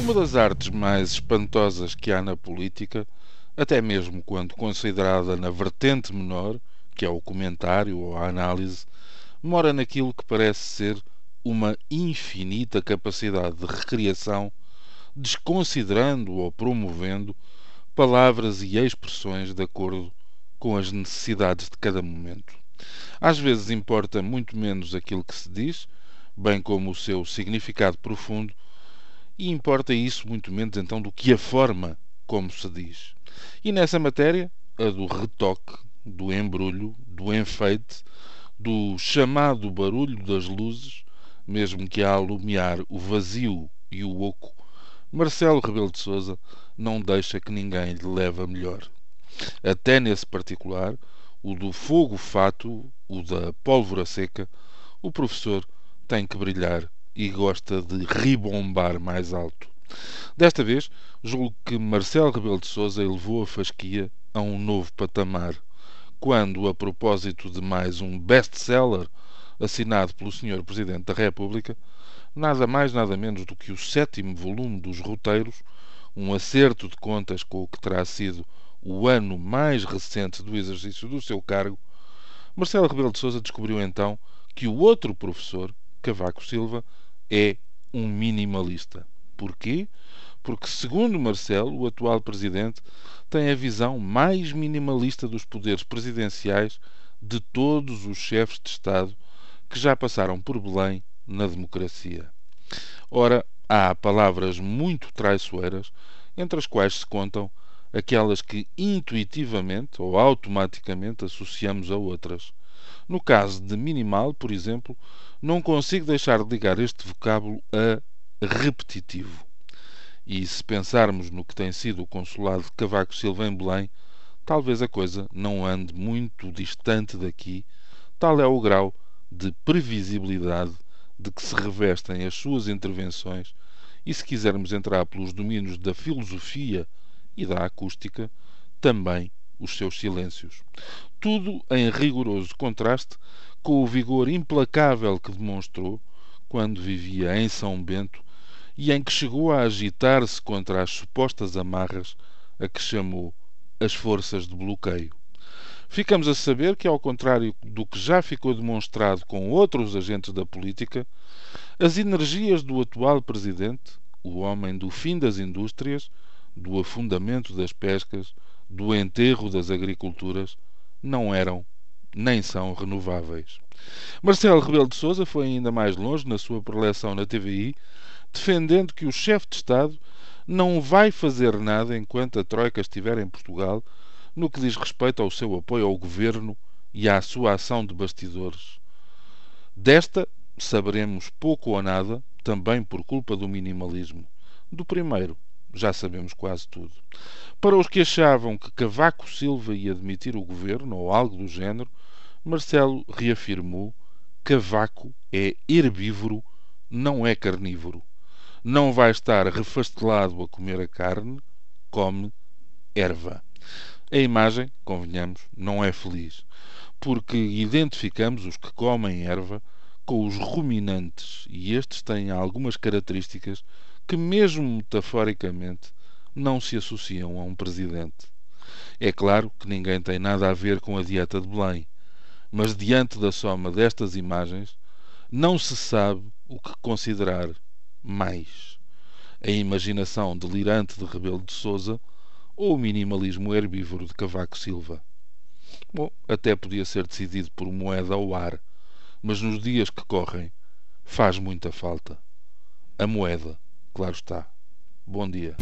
Uma das artes mais espantosas que há na política, até mesmo quando considerada na vertente menor, que é o comentário ou a análise, mora naquilo que parece ser uma infinita capacidade de recriação, desconsiderando ou promovendo palavras e expressões de acordo com as necessidades de cada momento. Às vezes importa muito menos aquilo que se diz, bem como o seu significado profundo, e importa isso muito menos então do que a forma como se diz. E nessa matéria, a do retoque, do embrulho, do enfeite, do chamado barulho das luzes, mesmo que a alumiar o vazio e o oco, Marcelo Rebelo de Sousa não deixa que ninguém lhe leve a melhor. Até nesse particular, o do fogo fato, o da pólvora seca, o professor tem que brilhar e gosta de ribombar mais alto. Desta vez, julgo que Marcelo Rebelo de Sousa elevou a fasquia a um novo patamar, quando, a propósito de mais um best-seller assinado pelo Sr. Presidente da República, nada mais nada menos do que o sétimo volume dos roteiros, um acerto de contas com o que terá sido o ano mais recente do exercício do seu cargo, Marcelo Rebelo de Sousa descobriu então que o outro professor, Cavaco Silva, é um minimalista. Porquê? Porque, segundo Marcelo, o atual presidente tem a visão mais minimalista dos poderes presidenciais de todos os chefes de Estado que já passaram por Belém na democracia. Ora, há palavras muito traiçoeiras, entre as quais se contam aquelas que intuitivamente ou automaticamente associamos a outras. No caso de minimal, por exemplo, não consigo deixar de ligar este vocábulo a repetitivo. E se pensarmos no que tem sido o consulado de Cavaco Silva em Belém, talvez a coisa não ande muito distante daqui, tal é o grau de previsibilidade de que se revestem as suas intervenções e, se quisermos entrar pelos domínios da filosofia e da acústica, também os seus silêncios. Tudo em rigoroso contraste com o vigor implacável que demonstrou quando vivia em São Bento e em que chegou a agitar-se contra as supostas amarras a que chamou as forças de bloqueio. Ficamos a saber que, ao contrário do que já ficou demonstrado com outros agentes da política, as energias do atual presidente, o homem do fim das indústrias, do afundamento das pescas, do enterro das agriculturas, não eram nem são renováveis. Marcelo Rebelo de Sousa foi ainda mais longe na sua preleção na TVI, defendendo que o chefe de Estado não vai fazer nada enquanto a Troika estiver em Portugal no que diz respeito ao seu apoio ao governo e à sua ação de bastidores. Desta saberemos pouco ou nada, também por culpa do minimalismo. Do primeiro, já sabemos quase tudo. Para os que achavam que Cavaco Silva ia demitir o governo ou algo do género, Marcelo reafirmou: Cavaco é herbívoro, não é carnívoro. Não vai estar refastelado a comer a carne, come erva. A imagem, convenhamos, não é feliz, porque identificamos os que comem erva com os ruminantes e estes têm algumas características que, mesmo metaforicamente, não se associam a um presidente. É claro que ninguém tem nada a ver com a dieta de Belém, mas diante da soma destas imagens, não se sabe o que considerar mais. A imaginação delirante de Rebelo de Souza ou o minimalismo herbívoro de Cavaco Silva. Bom, até podia ser decidido por moeda ou ar, mas nos dias que correm faz muita falta. A moeda claro está. Bom dia.